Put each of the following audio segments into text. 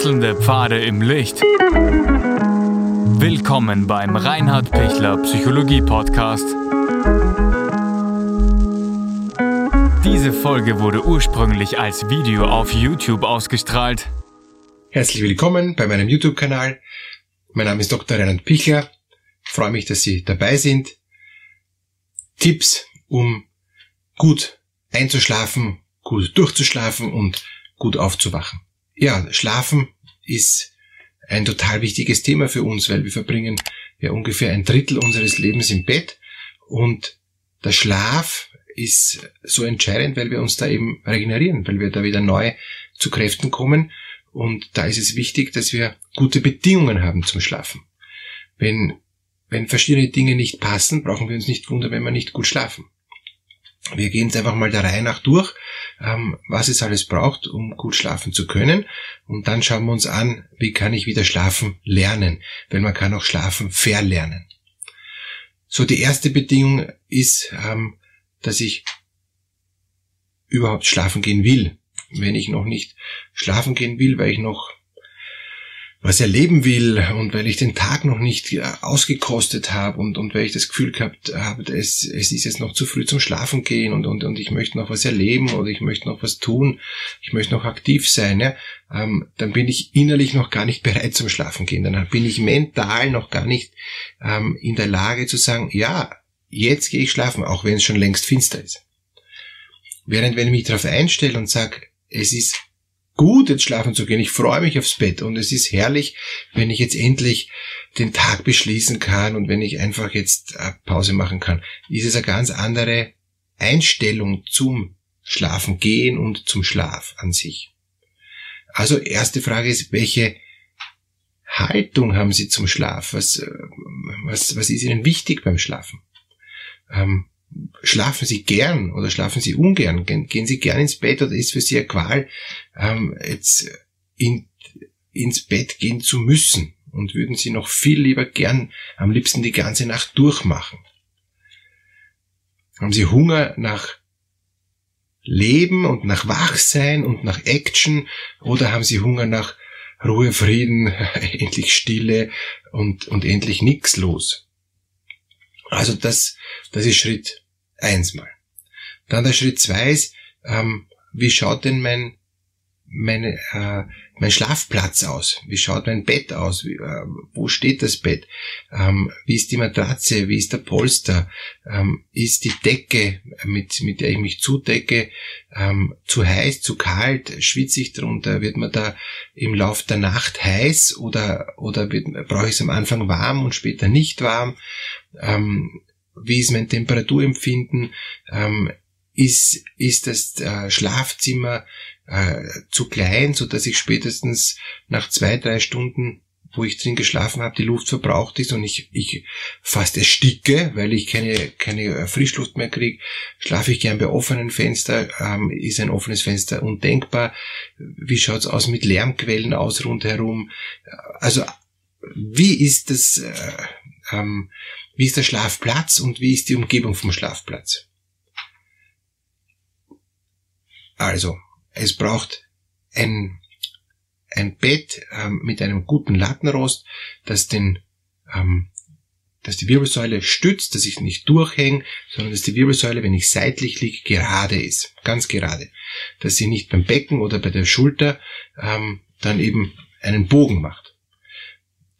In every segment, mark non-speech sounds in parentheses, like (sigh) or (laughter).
Wechselnde Pfade im Licht. Willkommen beim Reinhard Pichler Psychologie Podcast. Diese Folge wurde ursprünglich als Video auf YouTube ausgestrahlt. Herzlich willkommen bei meinem YouTube-Kanal. Mein Name ist Dr. Reinhard Pichler. Ich freue mich, dass Sie dabei sind. Tipps, um gut einzuschlafen, gut durchzuschlafen und gut aufzuwachen. Ja, Schlafen ist ein total wichtiges Thema für uns, weil wir verbringen ja ungefähr ein Drittel unseres Lebens im Bett und der Schlaf ist so entscheidend, weil wir uns da eben regenerieren, weil wir da wieder neu zu Kräften kommen und da ist es wichtig, dass wir gute Bedingungen haben zum Schlafen. Wenn, wenn verschiedene Dinge nicht passen, brauchen wir uns nicht wundern, wenn wir nicht gut schlafen. Wir gehen jetzt einfach mal der Reihe nach durch, ähm, was es alles braucht, um gut schlafen zu können. Und dann schauen wir uns an, wie kann ich wieder schlafen lernen. Weil man kann auch schlafen verlernen. So, die erste Bedingung ist, ähm, dass ich überhaupt schlafen gehen will. Wenn ich noch nicht schlafen gehen will, weil ich noch was erleben will und weil ich den Tag noch nicht äh, ausgekostet habe und, und weil ich das Gefühl gehabt habe, es, es ist jetzt noch zu früh zum Schlafen gehen und, und, und ich möchte noch was erleben oder ich möchte noch was tun, ich möchte noch aktiv sein, ja, ähm, dann bin ich innerlich noch gar nicht (laughs) bereit zum Schlafen gehen. Dann bin ich mental noch gar nicht ähm, in der Lage zu sagen, ja, jetzt gehe ich schlafen, auch wenn es schon längst finster ist. Während wenn ich mich darauf einstelle und sage, es ist gut, jetzt schlafen zu gehen. Ich freue mich aufs Bett und es ist herrlich, wenn ich jetzt endlich den Tag beschließen kann und wenn ich einfach jetzt äh, Pause machen kann. Ist es eine ganz andere Einstellung zum Schlafen gehen und zum Schlaf an sich. Also erste Frage ist, welche Haltung haben Sie zum Schlaf? Was, äh, was, was ist Ihnen wichtig beim Schlafen? Ähm, schlafen Sie gern oder schlafen Sie ungern? Gehen, Sie gern ins Bett oder ist für Sie eine Qual, ähm, jetzt in, ins Bett gehen zu müssen? Und würden Sie noch viel lieber gern am liebsten die ganze Nacht durchmachen? Haben Sie Hunger nach Leben und nach Wachsein und nach Action oder haben Sie Hunger nach Ruhe, Frieden, (laughs) endlich Stille und, und endlich nix los? Also das, das ist Schritt eins mal. Dann der Schritt zwei ist, ähm, wie schaut denn mein, meine, äh, mein Schlafplatz aus? Wie schaut mein Bett aus? Wie, äh, wo steht das Bett? Ähm, wie ist die Matratze? Wie ist der Polster? Ähm, ist die Decke, mit, mit der ich mich zudecke, ähm, zu heiß, zu kalt? Schwitze ich drunter? Wird man da im Lauf der Nacht heiß oder, oder brauche ich es am Anfang warm und später nicht warm? Ähm, wie ist mein Temperaturempfinden? Ähm, ist, ist das äh, Schlafzimmer äh, zu klein, so dass ich spätestens nach zwei, drei Stunden, wo ich drin geschlafen habe, die Luft verbraucht ist und ich, ich fast ersticke, weil ich keine, keine äh, Frischluft mehr kriege, schlafe ich gern bei offenen Fenster, ähm, ist ein offenes Fenster undenkbar. Wie schaut's aus mit Lärmquellen aus rundherum? Also wie ist das, äh, ähm, wie ist der Schlafplatz und wie ist die Umgebung vom Schlafplatz? Also, es braucht ein, ein Bett ähm, mit einem guten Lattenrost, das den, ähm, dass die Wirbelsäule stützt, dass ich nicht durchhänge, sondern dass die Wirbelsäule, wenn ich seitlich liege, gerade ist, ganz gerade, dass sie nicht beim Becken oder bei der Schulter ähm, dann eben einen Bogen macht.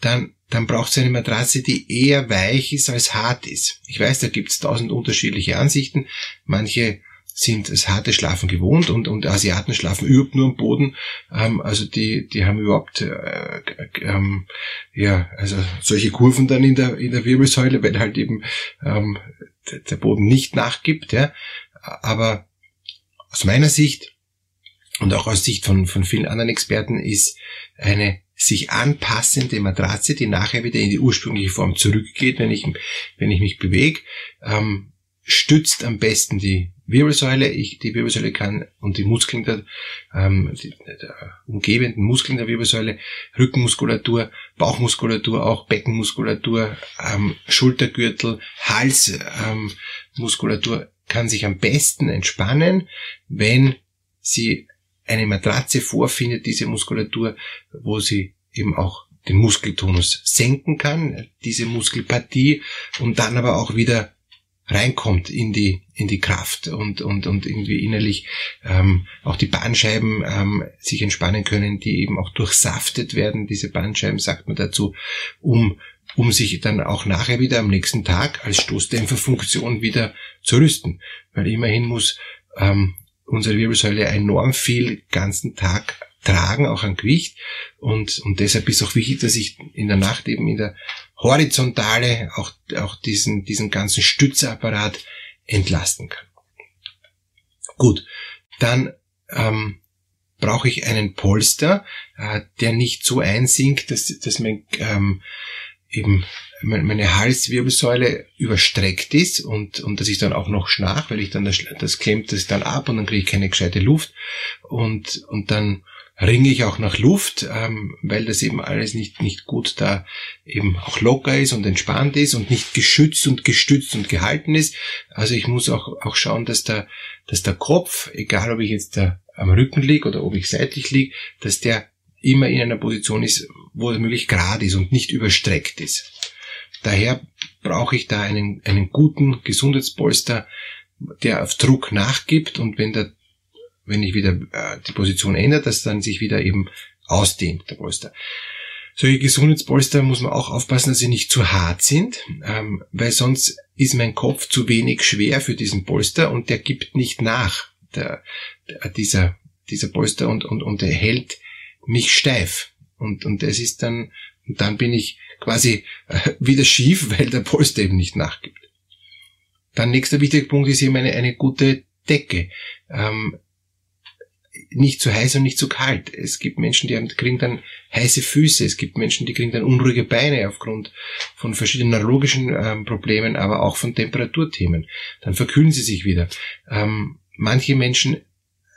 Dann dann braucht es eine Matratze, die eher weich ist als hart ist. Ich weiß, da gibt es tausend unterschiedliche Ansichten. Manche sind das harte Schlafen gewohnt und, und Asiaten schlafen überhaupt nur am Boden. Ähm, also die, die haben überhaupt äh, ähm, ja, also solche Kurven dann in der, in der Wirbelsäule, weil halt eben ähm, der Boden nicht nachgibt. Ja. Aber aus meiner Sicht und auch aus Sicht von, von vielen anderen Experten ist eine sich anpassende Matratze, die nachher wieder in die ursprüngliche Form zurückgeht, wenn ich, wenn ich mich bewege, ähm, stützt am besten die Wirbelsäule. Ich, die Wirbelsäule kann und die Muskeln der, ähm, die, der umgebenden Muskeln der Wirbelsäule, Rückenmuskulatur, Bauchmuskulatur, auch Beckenmuskulatur, ähm, Schultergürtel, Halsmuskulatur ähm, kann sich am besten entspannen, wenn sie eine Matratze vorfindet, diese Muskulatur, wo sie eben auch den Muskeltonus senken kann, diese Muskelpartie, und dann aber auch wieder reinkommt in die in die Kraft und und und irgendwie innerlich ähm, auch die Bandscheiben ähm, sich entspannen können, die eben auch durchsaftet werden. Diese Bandscheiben sagt man dazu, um um sich dann auch nachher wieder am nächsten Tag als Stoßdämpferfunktion wieder zu rüsten, weil immerhin muss ähm, unsere Wirbelsäule enorm viel ganzen Tag tragen, auch an Gewicht. Und, und deshalb ist auch wichtig, dass ich in der Nacht eben in der Horizontale auch, auch diesen, diesen ganzen Stützapparat entlasten kann. Gut, dann ähm, brauche ich einen Polster, äh, der nicht so einsinkt, dass, dass mein ähm, eben meine Halswirbelsäule überstreckt ist und, und dass ich dann auch noch schnarch, weil ich dann das, das klemmt das dann ab und dann kriege ich keine gescheite Luft und, und dann ringe ich auch nach Luft, ähm, weil das eben alles nicht, nicht gut da eben auch locker ist und entspannt ist und nicht geschützt und gestützt und gehalten ist. Also ich muss auch, auch schauen, dass der, dass der Kopf, egal ob ich jetzt da am Rücken liege oder ob ich seitlich liege, dass der immer in einer Position ist, wo es möglich gerade ist und nicht überstreckt ist. Daher brauche ich da einen, einen guten Gesundheitspolster, der auf Druck nachgibt und wenn der wenn ich wieder äh, die Position ändert, dass dann sich wieder eben ausdehnt, der Polster. Solche Gesundheitspolster muss man auch aufpassen, dass sie nicht zu hart sind, ähm, weil sonst ist mein Kopf zu wenig schwer für diesen Polster und der gibt nicht nach, der, der, dieser, dieser Polster und, und, und er hält mich steif. Und, und das ist dann, und dann bin ich quasi äh, wieder schief, (laughs) weil der Polster eben nicht nachgibt. Dann nächster wichtiger Punkt ist eben eine, eine gute Decke. Ähm, nicht zu heiß und nicht zu kalt. Es gibt Menschen, die kriegen dann heiße Füße. Es gibt Menschen, die kriegen dann unruhige Beine aufgrund von verschiedenen neurologischen ähm, Problemen, aber auch von Temperaturthemen. Dann verkühlen sie sich wieder. Ähm, manche Menschen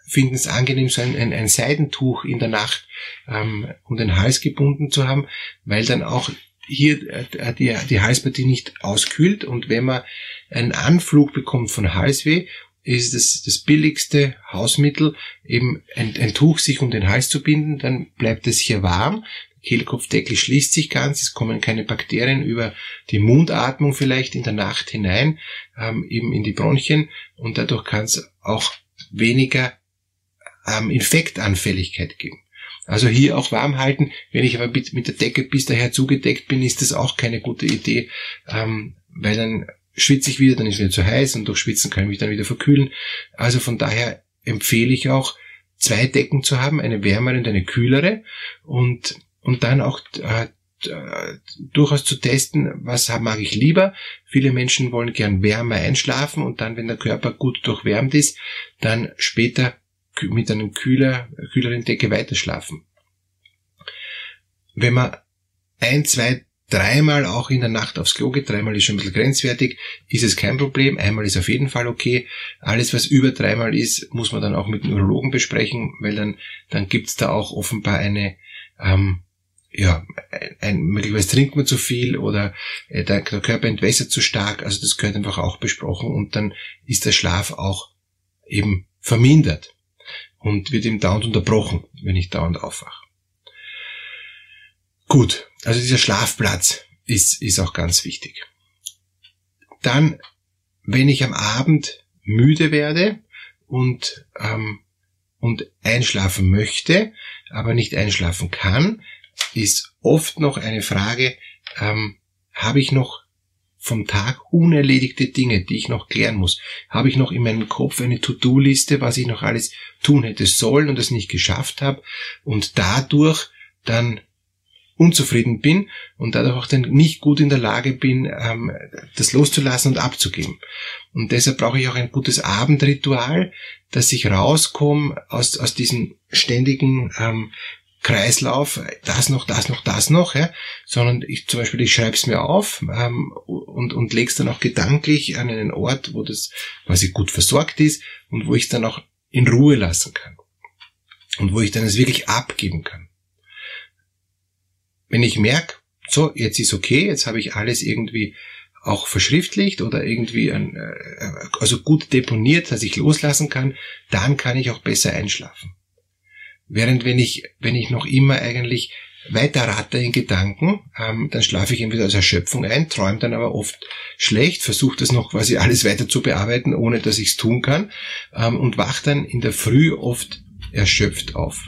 finden es angenehm, so ein, ein, ein Seidentuch in der Nacht ähm, um den Hals gebunden zu haben, weil dann auch hier äh, die, die Halspartie nicht auskühlt. Und wenn man einen Anflug bekommt von Halsweh ist es das billigste Hausmittel, eben ein, ein, Tuch sich um den Hals zu binden, dann bleibt es hier warm, Kehlkopfdeckel schließt sich ganz, es kommen keine Bakterien über die Mundatmung vielleicht in der Nacht hinein, ähm, eben in die Bronchien. Und dadurch kann es auch weniger ähm, Infektanfälligkeit geben. Also hier auch warm halten. Wenn ich aber mit, der Decke bis daher zugedeckt bin, ist das auch keine gute Idee, ähm, weil dann schwitze ich wieder, dann ist wieder zu heiß und durch Schwitzen kann ich mich dann wieder verkühlen. Also von daher empfehle ich auch, zwei Decken zu haben, eine wärmere und eine kühlere und, und dann auch äh, durchaus zu testen, was mag ich lieber. Viele Menschen wollen gern wärmer einschlafen und dann, wenn der Körper gut durchwärmt ist, dann später mit einem kühler, kühleren Decke weiterschlafen. Wenn man ein, zwei dreimal auch in der Nacht aufs Klo geht, dreimal ist schon ein bisschen grenzwertig, ist es kein Problem, einmal ist auf jeden Fall okay. Alles, was über dreimal ist, muss man dann auch mit dem Urologen besprechen, weil dann, dann gibt's da auch offenbar eine, ähm, ja, ein, möglicherweise trinkt man zu viel oder äh, der, der Körper entwässert zu stark, also das gehört einfach auch besprochen und dann ist der Schlaf auch eben vermindert und wird eben dauernd unterbrochen, wenn ich dauernd aufwache. Gut, also dieser Schlafplatz ist, ist auch ganz wichtig. Dann, wenn ich am Abend müde werde und, ähm, und einschlafen möchte, aber nicht einschlafen kann, ist oft noch eine Frage, ähm, habe ich noch vom Tag unerledigte Dinge, die ich noch klären muss? Habe ich noch in meinem Kopf eine To-Do-Liste, was ich noch alles tun hätte sollen und das nicht geschafft habe und dadurch dann unzufrieden bin und dadurch auch dann nicht gut in der Lage bin, ähm, das loszulassen und abzugeben. Und deshalb brauche ich auch ein gutes Abendritual, dass ich rauskomme aus, aus diesem ständigen ähm, Kreislauf, das noch, das noch, das noch, ja, sondern ich zum Beispiel, ich schreibe es mir auf ähm, und, und lege es dann auch gedanklich an einen Ort, wo das quasi gut versorgt ist und wo ich es dann auch in Ruhe lassen kann. Und wo ich dann es wirklich abgeben kann. Wenn ich merke, so, jetzt ist okay, jetzt habe ich alles irgendwie auch verschriftlicht oder irgendwie ein, äh, also gut deponiert, dass ich loslassen kann, dann kann ich auch besser einschlafen. Während wenn ich, wenn ich noch immer eigentlich weiter ratter in Gedanken, ähm, dann schlafe ich entweder aus Erschöpfung ein, träume dann aber oft schlecht, versuche das noch quasi alles weiter zu bearbeiten, ohne dass ich es tun kann ähm, und wach dann in der Früh oft erschöpft auf.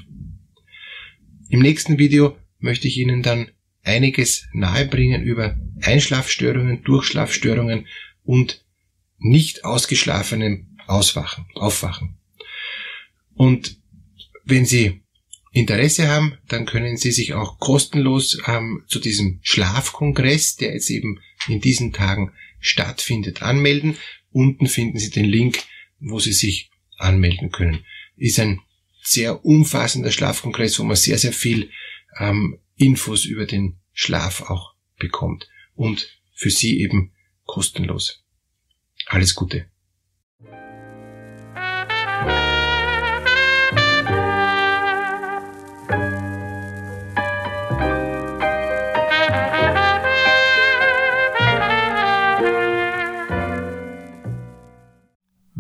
Im nächsten Video möchte ich Ihnen dann einiges nahebringen über Einschlafstörungen, Durchschlafstörungen und nicht ausgeschlafenem Auswachen, Aufwachen. Und wenn Sie Interesse haben, dann können Sie sich auch kostenlos ähm, zu diesem Schlafkongress, der jetzt eben in diesen Tagen stattfindet, anmelden. Unten finden Sie den Link, wo Sie sich anmelden können. Ist ein sehr umfassender Schlafkongress, wo man sehr, sehr viel ähm, Infos über den Schlaf auch bekommt. Und für Sie eben kostenlos. Alles Gute.